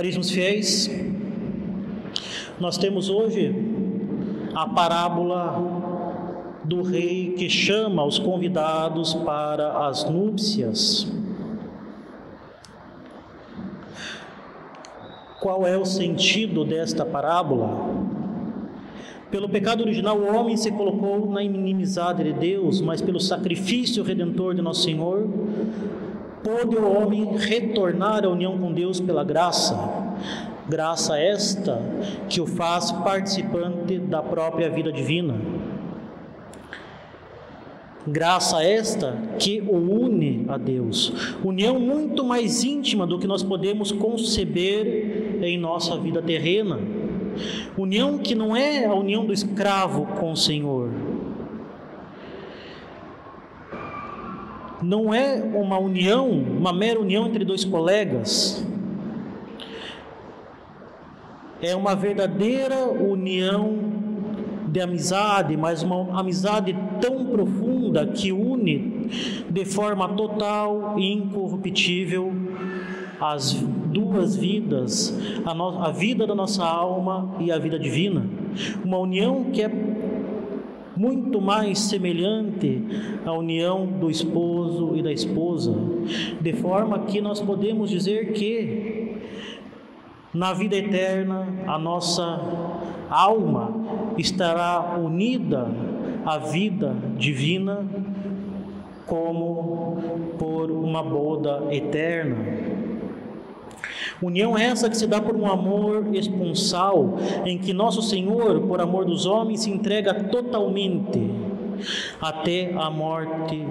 Caríssimos fiéis, nós temos hoje a parábola do rei que chama os convidados para as núpcias. Qual é o sentido desta parábola? Pelo pecado original, o homem se colocou na inimizade de Deus, mas pelo sacrifício redentor de Nosso Senhor, pôde o homem retornar à união com Deus pela graça. Graça esta que o faz participante da própria vida divina. Graça esta que o une a Deus. União muito mais íntima do que nós podemos conceber em nossa vida terrena. União que não é a união do escravo com o Senhor, não é uma união, uma mera união entre dois colegas. É uma verdadeira união de amizade, mas uma amizade tão profunda que une de forma total e incorruptível as duas vidas, a, no, a vida da nossa alma e a vida divina. Uma união que é muito mais semelhante à união do esposo e da esposa, de forma que nós podemos dizer que na vida eterna a nossa alma estará unida à vida divina como por uma boda eterna. União essa que se dá por um amor esponsal, em que nosso Senhor, por amor dos homens, se entrega totalmente até a morte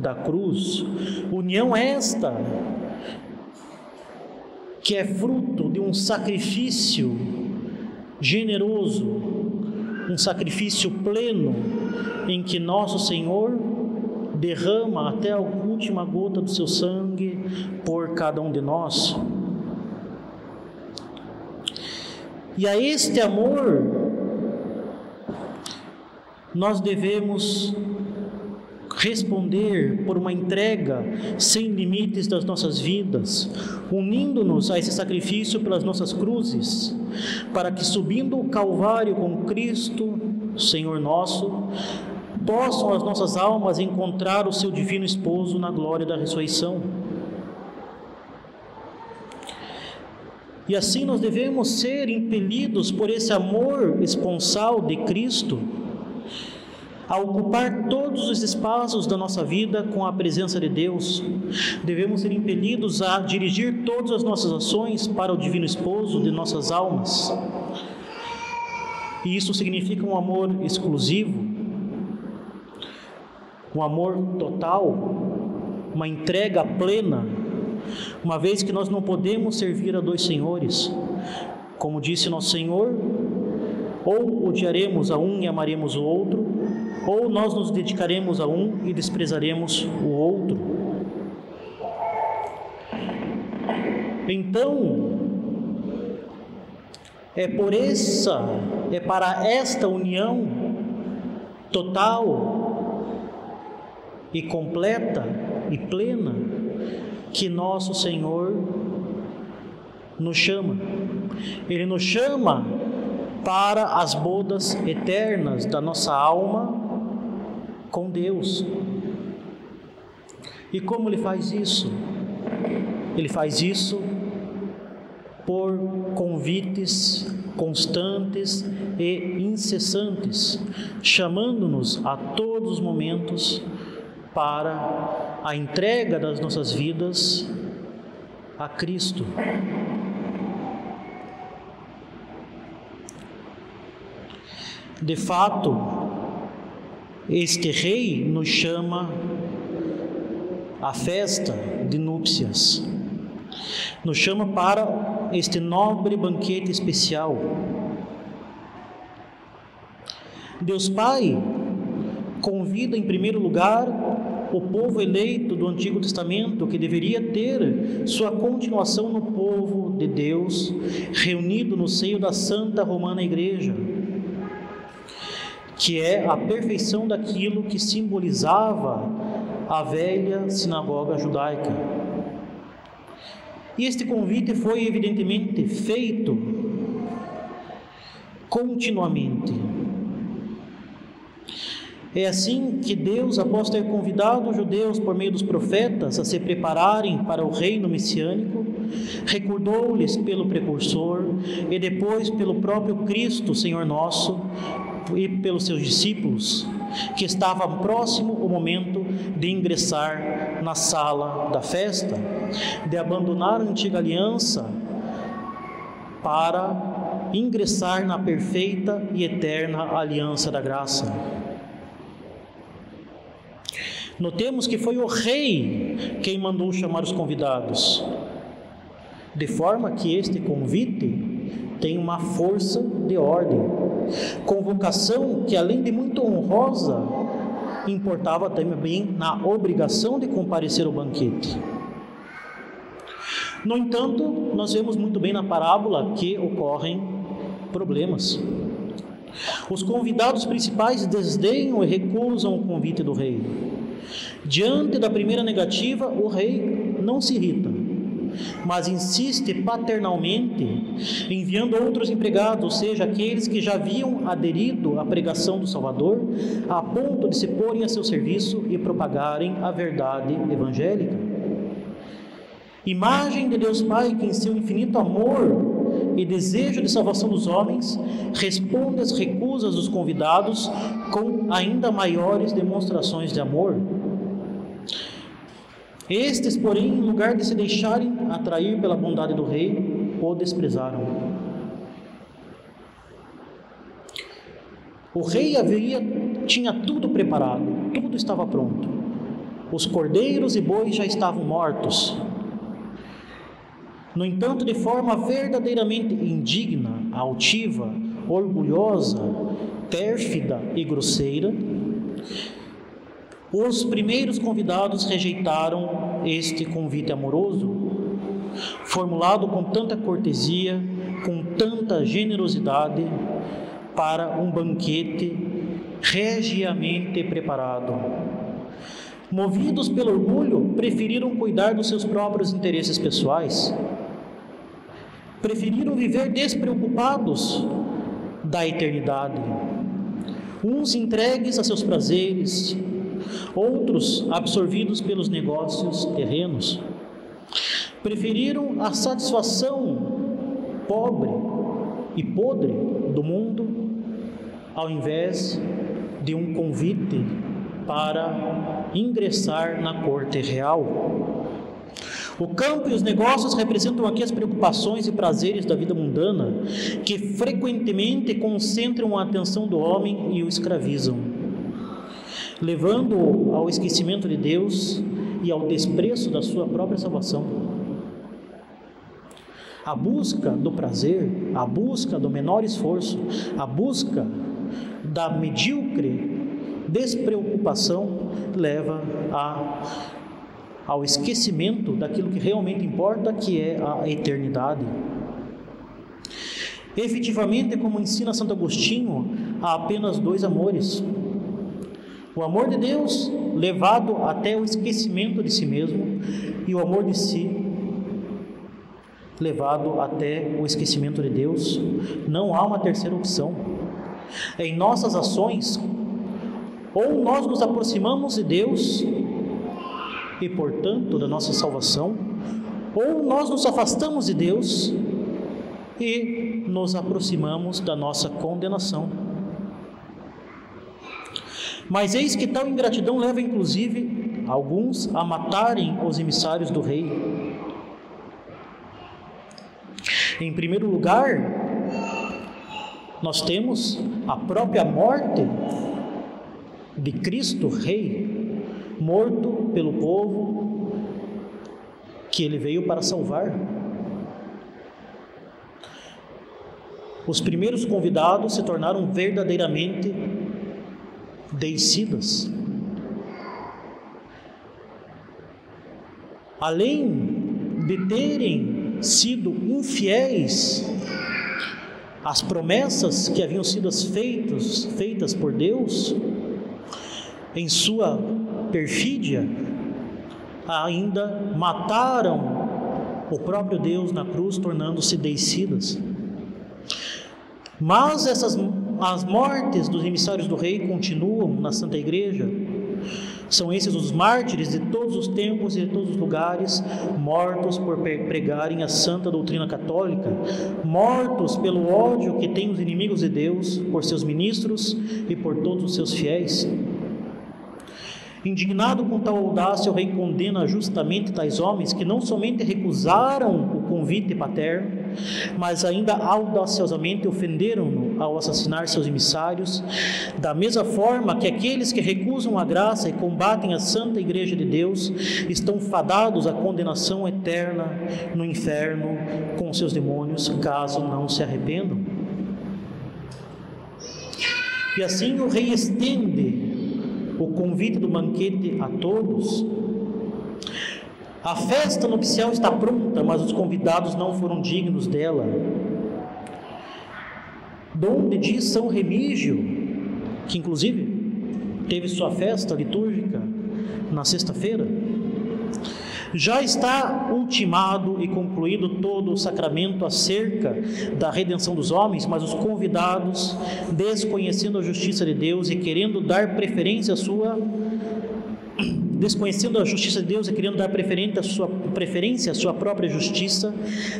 da cruz. União esta que é fruto de um sacrifício generoso, um sacrifício pleno, em que nosso Senhor derrama até a última gota do seu sangue por cada um de nós. E a este amor nós devemos responder por uma entrega sem limites das nossas vidas, unindo-nos a esse sacrifício pelas nossas cruzes, para que subindo o Calvário com Cristo, Senhor nosso, possam as nossas almas encontrar o seu divino esposo na glória da ressurreição. E assim nós devemos ser impelidos por esse amor esponsal de Cristo a ocupar todos os espaços da nossa vida com a presença de Deus. Devemos ser impelidos a dirigir todas as nossas ações para o Divino Esposo de nossas almas. E isso significa um amor exclusivo, um amor total, uma entrega plena uma vez que nós não podemos servir a dois senhores. Como disse nosso Senhor, ou odiaremos a um e amaremos o outro, ou nós nos dedicaremos a um e desprezaremos o outro. Então, é por essa, é para esta união total e completa e plena que nosso Senhor nos chama. Ele nos chama para as bodas eternas da nossa alma com Deus. E como ele faz isso? Ele faz isso por convites constantes e incessantes, chamando-nos a todos os momentos para a entrega das nossas vidas a Cristo. De fato, este rei nos chama à festa de núpcias, nos chama para este nobre banquete especial. Deus Pai convida em primeiro lugar o povo eleito do Antigo Testamento, que deveria ter sua continuação no povo de Deus, reunido no seio da Santa Romana Igreja, que é a perfeição daquilo que simbolizava a velha sinagoga judaica. E este convite foi evidentemente feito continuamente. É assim que Deus, após ter convidado os judeus por meio dos profetas a se prepararem para o reino messiânico, recordou-lhes pelo precursor e depois pelo próprio Cristo, Senhor nosso, e pelos seus discípulos, que estava próximo o momento de ingressar na sala da festa, de abandonar a antiga aliança para ingressar na perfeita e eterna aliança da graça. Notemos que foi o rei quem mandou chamar os convidados, de forma que este convite tem uma força de ordem. Convocação que, além de muito honrosa, importava também na obrigação de comparecer ao banquete. No entanto, nós vemos muito bem na parábola que ocorrem problemas. Os convidados principais desdenham e recusam o convite do rei. Diante da primeira negativa, o rei não se irrita, mas insiste paternalmente, enviando outros empregados, ou seja, aqueles que já haviam aderido à pregação do Salvador, a ponto de se porem a seu serviço e propagarem a verdade evangélica. Imagem de Deus Pai que, em seu infinito amor e desejo de salvação dos homens, responde às recusas dos convidados com ainda maiores demonstrações de amor. Estes, porém, em lugar de se deixarem atrair pela bondade do rei, o desprezaram. O rei havia tinha tudo preparado, tudo estava pronto. Os cordeiros e bois já estavam mortos. No entanto, de forma verdadeiramente indigna, altiva, orgulhosa, pérfida e grosseira, os primeiros convidados rejeitaram este convite amoroso, formulado com tanta cortesia, com tanta generosidade, para um banquete regiamente preparado. Movidos pelo orgulho, preferiram cuidar dos seus próprios interesses pessoais, preferiram viver despreocupados da eternidade, uns entregues a seus prazeres, outros absorvidos pelos negócios terrenos. Preferiram a satisfação pobre e podre do mundo ao invés de um convite para ingressar na corte real. O campo e os negócios representam aqui as preocupações e prazeres da vida mundana, que frequentemente concentram a atenção do homem e o escravizam levando-o ao esquecimento de Deus e ao desprezo da sua própria salvação. A busca do prazer, a busca do menor esforço, a busca da medíocre despreocupação leva a, ao esquecimento daquilo que realmente importa, que é a eternidade. Efetivamente, como ensina Santo Agostinho, há apenas dois amores: o amor de Deus levado até o esquecimento de si mesmo e o amor de si levado até o esquecimento de Deus. Não há uma terceira opção. Em nossas ações, ou nós nos aproximamos de Deus e, portanto, da nossa salvação, ou nós nos afastamos de Deus e nos aproximamos da nossa condenação. Mas eis que tal ingratidão leva inclusive alguns a matarem os emissários do rei. Em primeiro lugar, nós temos a própria morte de Cristo Rei, morto pelo povo que ele veio para salvar. Os primeiros convidados se tornaram verdadeiramente deicidas. Além de terem sido infiéis às promessas que haviam sido feitas, feitas por Deus, em sua perfídia, ainda mataram o próprio Deus na cruz tornando-se deicidas. Mas essas as mortes dos emissários do rei continuam na Santa Igreja. São esses os mártires de todos os tempos e de todos os lugares, mortos por pregarem a santa doutrina católica, mortos pelo ódio que têm os inimigos de Deus por seus ministros e por todos os seus fiéis. Indignado com tal audácia, o rei condena justamente tais homens que não somente recusaram o convite paterno, mas ainda audaciosamente ofenderam-no ao assassinar seus emissários, da mesma forma que aqueles que recusam a graça e combatem a santa igreja de Deus estão fadados à condenação eterna no inferno com seus demônios, caso não se arrependam. E assim o rei estende o convite do banquete a todos. A festa nupcial está pronta, mas os convidados não foram dignos dela. Donde diz São Remígio, que inclusive teve sua festa litúrgica na sexta-feira, já está ultimado e concluído todo o sacramento acerca da redenção dos homens, mas os convidados, desconhecendo a justiça de Deus e querendo dar preferência à sua desconhecendo a justiça de Deus e querendo dar preferência à sua, preferência à sua própria justiça,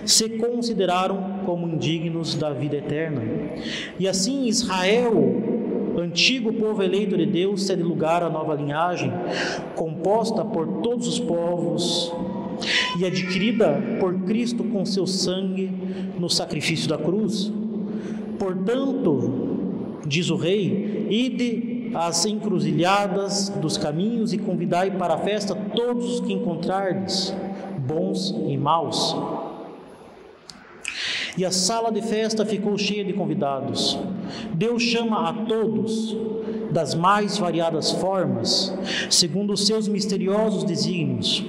se consideraram como indignos da vida eterna. E assim Israel antigo povo eleito de Deus cede lugar à nova linhagem, composta por todos os povos e adquirida por Cristo com seu sangue no sacrifício da cruz. Portanto, diz o rei, ide às encruzilhadas dos caminhos e convidai para a festa todos os que encontrardes, bons e maus. E a sala de festa ficou cheia de convidados. Deus chama a todos das mais variadas formas, segundo os seus misteriosos desígnios.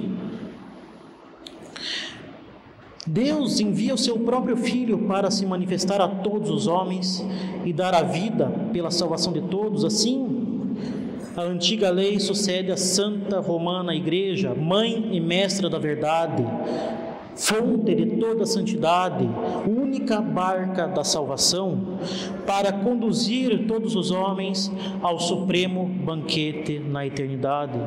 Deus envia o seu próprio Filho para se manifestar a todos os homens e dar a vida pela salvação de todos. Assim, a antiga lei sucede à Santa Romana Igreja, mãe e mestra da verdade, fonte de toda a santidade, única barca da salvação, para conduzir todos os homens ao supremo banquete na eternidade.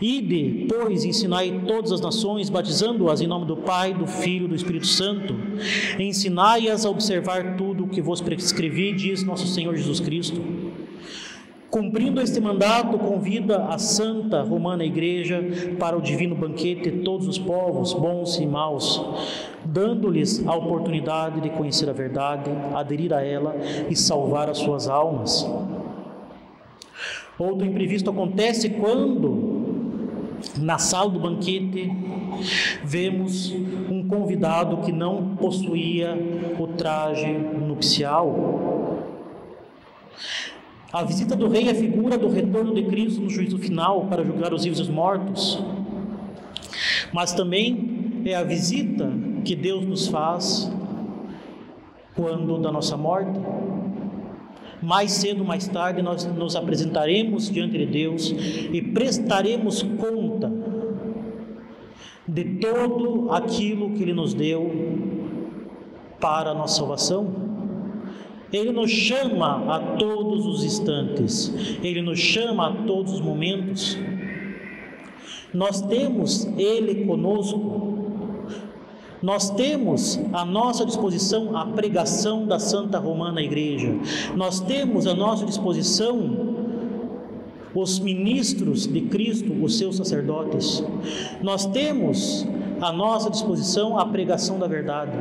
Ide, pois, ensinai todas as nações, batizando-as em nome do Pai, do Filho e do Espírito Santo. Ensinai-as a observar tudo o que vos prescrevi, diz nosso Senhor Jesus Cristo. Cumprindo este mandato, convida a Santa Romana Igreja para o divino banquete todos os povos, bons e maus, dando-lhes a oportunidade de conhecer a verdade, aderir a ela e salvar as suas almas. Outro imprevisto acontece quando, na sala do banquete, vemos um convidado que não possuía o traje nupcial. A visita do rei é figura do retorno de Cristo no juízo final para julgar os vivos e os mortos. Mas também é a visita que Deus nos faz quando da nossa morte. Mais cedo ou mais tarde nós nos apresentaremos diante de Deus e prestaremos conta de todo aquilo que Ele nos deu para a nossa salvação. Ele nos chama a todos os instantes, Ele nos chama a todos os momentos. Nós temos Ele conosco, nós temos à nossa disposição a pregação da Santa Romana Igreja, nós temos à nossa disposição os ministros de Cristo, os seus sacerdotes, nós temos à nossa disposição a pregação da verdade,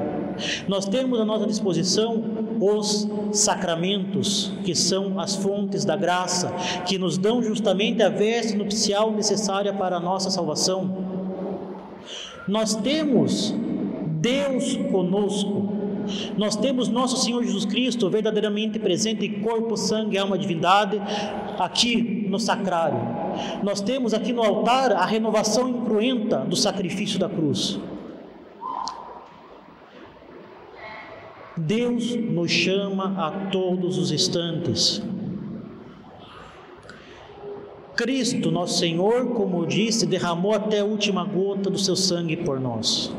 nós temos à nossa disposição os sacramentos, que são as fontes da graça, que nos dão justamente a veste nupcial necessária para a nossa salvação. Nós temos Deus conosco. Nós temos nosso Senhor Jesus Cristo verdadeiramente presente corpo, sangue, alma, divindade, aqui no sacrário. Nós temos aqui no altar a renovação incruenta do sacrifício da cruz. Deus nos chama a todos os instantes. Cristo, nosso Senhor, como eu disse, derramou até a última gota do seu sangue por nós.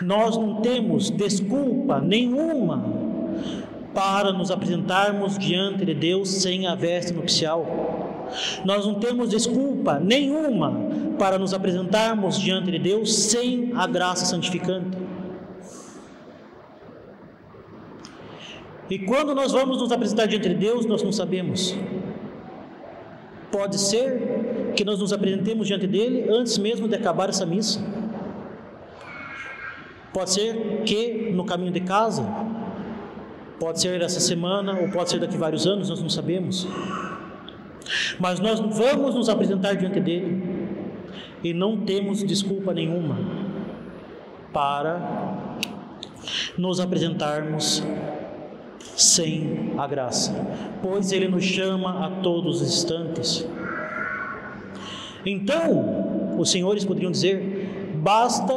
Nós não temos desculpa nenhuma para nos apresentarmos diante de Deus sem a veste nupcial. Nós não temos desculpa nenhuma para nos apresentarmos diante de Deus sem a graça santificante. E quando nós vamos nos apresentar diante de Deus, nós não sabemos. Pode ser que nós nos apresentemos diante dele antes mesmo de acabar essa missa. Pode ser que no caminho de casa, pode ser essa semana ou pode ser daqui a vários anos, nós não sabemos. Mas nós vamos nos apresentar diante dele e não temos desculpa nenhuma para nos apresentarmos sem a graça, pois Ele nos chama a todos os instantes. Então, os senhores poderiam dizer: basta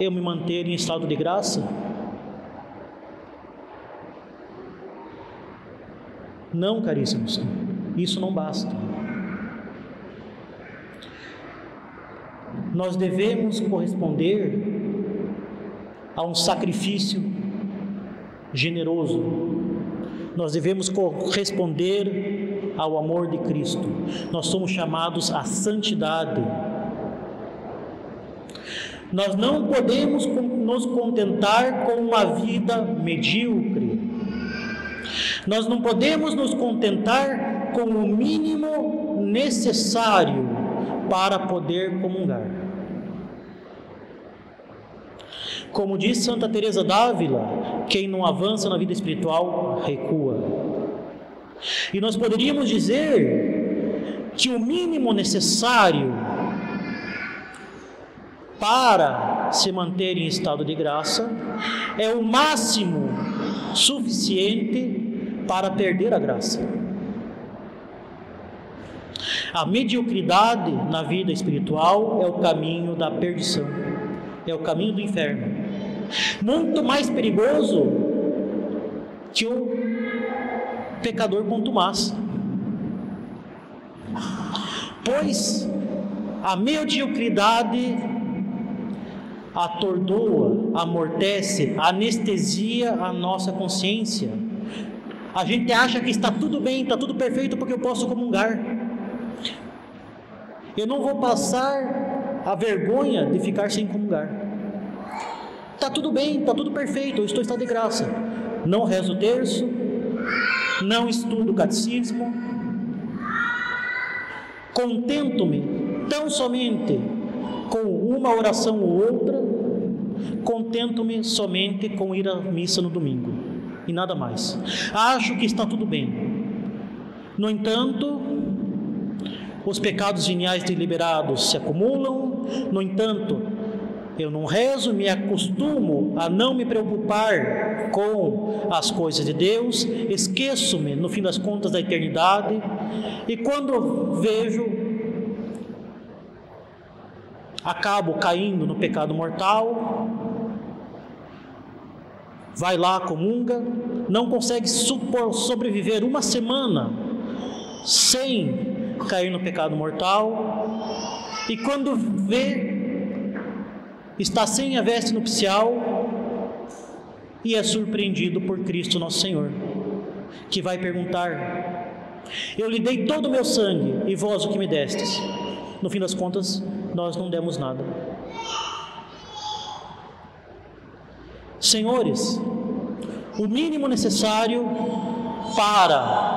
eu me manter em estado de graça? Não, caríssimos, isso não basta. Nós devemos corresponder a um sacrifício generoso. Nós devemos corresponder ao amor de Cristo. Nós somos chamados à santidade. Nós não podemos nos contentar com uma vida medíocre. Nós não podemos nos contentar com o mínimo necessário para poder comungar. Como diz Santa Teresa d'Ávila, quem não avança na vida espiritual recua. E nós poderíamos dizer que o mínimo necessário para se manter em estado de graça é o máximo suficiente para perder a graça. A mediocridade na vida espiritual é o caminho da perdição, é o caminho do inferno muito mais perigoso que o pecador contumaz. Pois a mediocridade atordoa, amortece, anestesia a nossa consciência. A gente acha que está tudo bem, está tudo perfeito porque eu posso comungar. Eu não vou passar a vergonha de ficar sem comungar. Está tudo bem, está tudo perfeito, eu estou estado de graça. Não rezo o terço, não estudo o catecismo, contento-me tão somente com uma oração ou outra, contento-me somente com ir à missa no domingo e nada mais. Acho que está tudo bem. No entanto, os pecados geniais deliberados se acumulam, no entanto, eu não rezo, me acostumo a não me preocupar com as coisas de Deus, esqueço-me, no fim das contas, da eternidade, e quando vejo, acabo caindo no pecado mortal, vai lá, comunga, não consegue supor, sobreviver uma semana sem cair no pecado mortal, e quando vê está sem a veste nupcial e é surpreendido por Cristo nosso Senhor, que vai perguntar: Eu lhe dei todo o meu sangue e vós o que me destes? No fim das contas, nós não demos nada. Senhores, o mínimo necessário para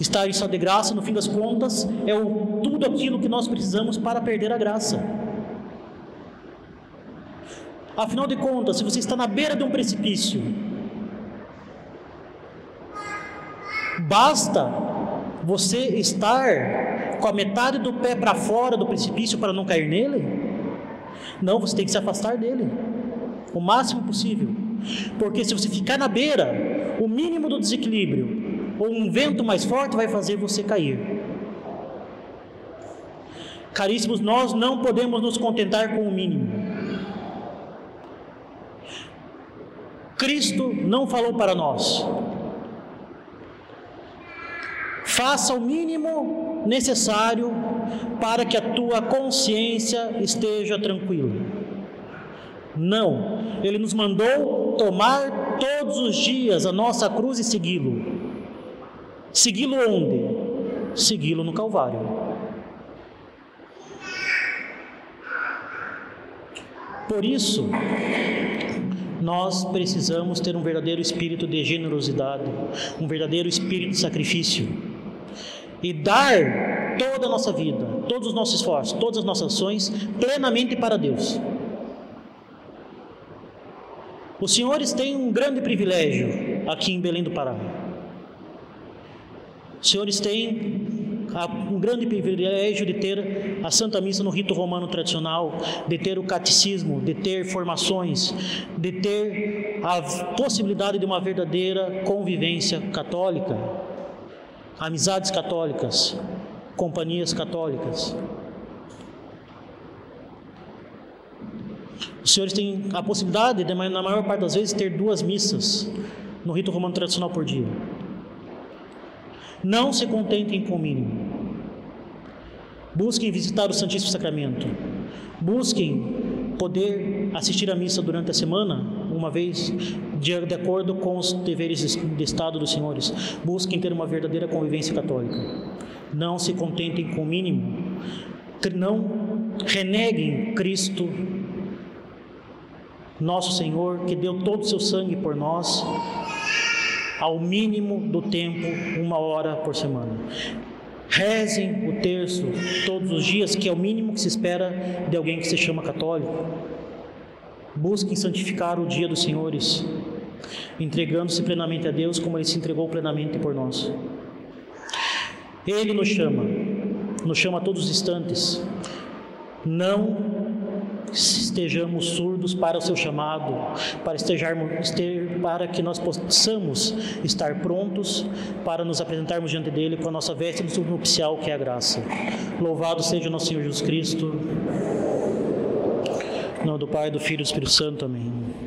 estar em estado de graça, no fim das contas, é o, tudo aquilo que nós precisamos para perder a graça. Afinal de contas, se você está na beira de um precipício, basta você estar com a metade do pé para fora do precipício para não cair nele? Não, você tem que se afastar dele o máximo possível. Porque se você ficar na beira, o mínimo do desequilíbrio ou um vento mais forte vai fazer você cair. Caríssimos, nós não podemos nos contentar com o mínimo. Cristo não falou para nós. Faça o mínimo necessário para que a tua consciência esteja tranquila. Não, ele nos mandou tomar todos os dias a nossa cruz e segui-lo. Segui-lo onde? Segui-lo no Calvário. Por isso, nós precisamos ter um verdadeiro espírito de generosidade, um verdadeiro espírito de sacrifício e dar toda a nossa vida, todos os nossos esforços, todas as nossas ações plenamente para Deus. Os senhores têm um grande privilégio aqui em Belém do Pará. Os senhores têm um grande privilégio de ter a Santa Missa no rito romano tradicional, de ter o catecismo, de ter formações, de ter a possibilidade de uma verdadeira convivência católica, amizades católicas, companhias católicas. Os senhores têm a possibilidade, de, na maior parte das vezes, ter duas missas no rito romano tradicional por dia. Não se contentem com o mínimo. Busquem visitar o Santíssimo Sacramento. Busquem poder assistir à missa durante a semana, uma vez, de, de acordo com os deveres de Estado dos senhores. Busquem ter uma verdadeira convivência católica. Não se contentem com o mínimo. Não reneguem Cristo nosso Senhor, que deu todo o seu sangue por nós, ao mínimo do tempo, uma hora por semana. Rezem o terço todos os dias, que é o mínimo que se espera de alguém que se chama católico. Busquem santificar o dia dos senhores, entregando-se plenamente a Deus como Ele se entregou plenamente por nós. Ele nos chama, nos chama a todos os instantes. Não estejamos surdos para o seu chamado, para, estejarmos, para que nós possamos estar prontos para nos apresentarmos diante dele com a nossa veste nupcial, que é a graça. Louvado seja o nosso Senhor Jesus Cristo. Em nome do Pai, do Filho e do Espírito Santo. Amém.